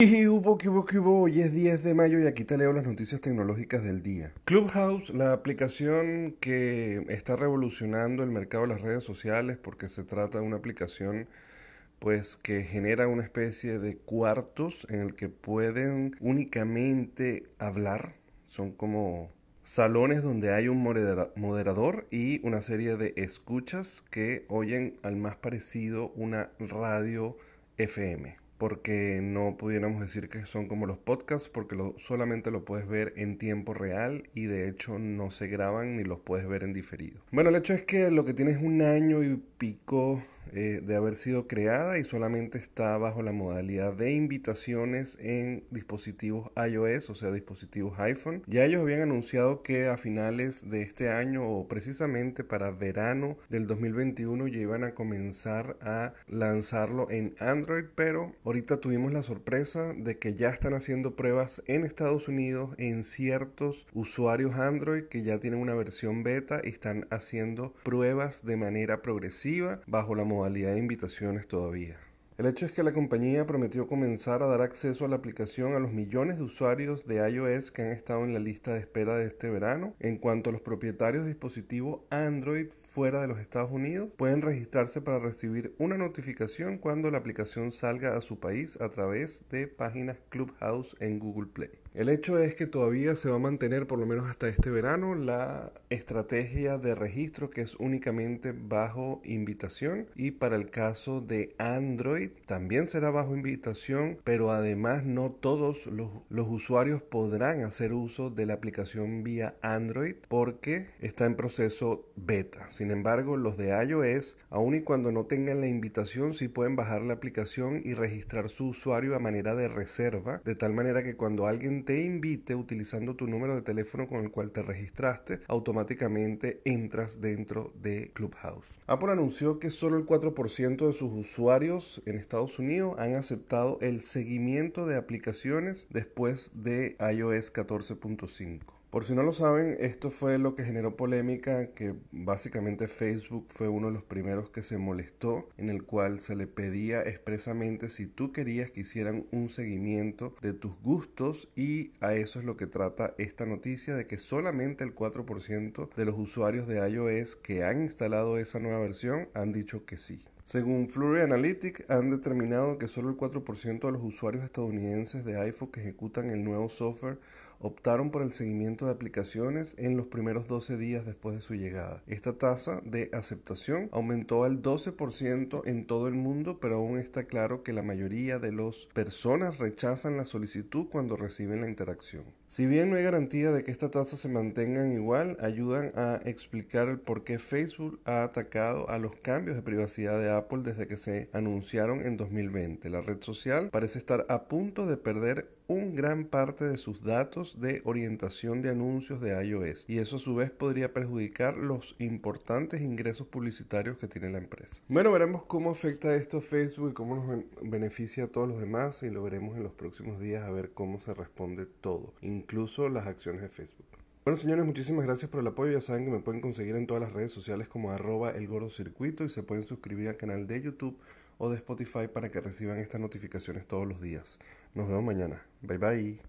Y hubo, que hubo, que hubo, hoy es 10 de mayo y aquí te leo las noticias tecnológicas del día. Clubhouse, la aplicación que está revolucionando el mercado de las redes sociales porque se trata de una aplicación pues que genera una especie de cuartos en el que pueden únicamente hablar, son como salones donde hay un moderador y una serie de escuchas que oyen al más parecido una radio FM porque no pudiéramos decir que son como los podcasts, porque lo, solamente lo puedes ver en tiempo real y de hecho no se graban ni los puedes ver en diferido. Bueno, el hecho es que lo que tienes un año y pico eh, de haber sido creada y solamente está bajo la modalidad de invitaciones en dispositivos iOS, o sea, dispositivos iPhone. Ya ellos habían anunciado que a finales de este año o precisamente para verano del 2021 ya iban a comenzar a lanzarlo en Android, pero ahorita tuvimos la sorpresa de que ya están haciendo pruebas en Estados Unidos en ciertos usuarios Android que ya tienen una versión beta y están haciendo pruebas de manera progresiva bajo la modalidad modalidad de invitaciones todavía. El hecho es que la compañía prometió comenzar a dar acceso a la aplicación a los millones de usuarios de iOS que han estado en la lista de espera de este verano. En cuanto a los propietarios de dispositivos Android fuera de los Estados Unidos, pueden registrarse para recibir una notificación cuando la aplicación salga a su país a través de páginas Clubhouse en Google Play. El hecho es que todavía se va a mantener, por lo menos hasta este verano, la estrategia de registro que es únicamente bajo invitación y para el caso de Android también será bajo invitación, pero además no todos los, usuarios podrán hacer uso de la aplicación vía Android porque está en proceso beta. Sin embargo, los de iOS, aun y cuando no tengan la invitación, sí pueden bajar la aplicación y registrar su usuario a manera de reserva, de tal manera que cuando alguien te invite utilizando tu número de teléfono con el cual te registraste, automáticamente entras dentro de Clubhouse. Apple anunció que solo el 4% de sus usuarios en Estados Unidos han aceptado el seguimiento de aplicaciones después de iOS 14.5. Por si no lo saben, esto fue lo que generó polémica, que básicamente Facebook fue uno de los primeros que se molestó, en el cual se le pedía expresamente si tú querías que hicieran un seguimiento de tus gustos y a eso es lo que trata esta noticia de que solamente el 4% de los usuarios de iOS que han instalado esa nueva versión han dicho que sí. Según Flurry Analytics, han determinado que solo el 4% de los usuarios estadounidenses de iPhone que ejecutan el nuevo software optaron por el seguimiento de aplicaciones en los primeros 12 días después de su llegada. Esta tasa de aceptación aumentó al 12% en todo el mundo, pero aún está claro que la mayoría de las personas rechazan la solicitud cuando reciben la interacción. Si bien no hay garantía de que esta tasa se mantengan igual, ayudan a explicar el por qué Facebook ha atacado a los cambios de privacidad de Apple desde que se anunciaron en 2020. La red social parece estar a punto de perder un gran parte de sus datos de orientación de anuncios de iOS y eso a su vez podría perjudicar los importantes ingresos publicitarios que tiene la empresa. Bueno, veremos cómo afecta esto a Facebook y cómo nos beneficia a todos los demás y lo veremos en los próximos días a ver cómo se responde todo, incluso las acciones de Facebook. Bueno señores, muchísimas gracias por el apoyo. Ya saben que me pueden conseguir en todas las redes sociales como arroba el circuito y se pueden suscribir al canal de YouTube o de Spotify para que reciban estas notificaciones todos los días. Nos vemos mañana. Bye bye.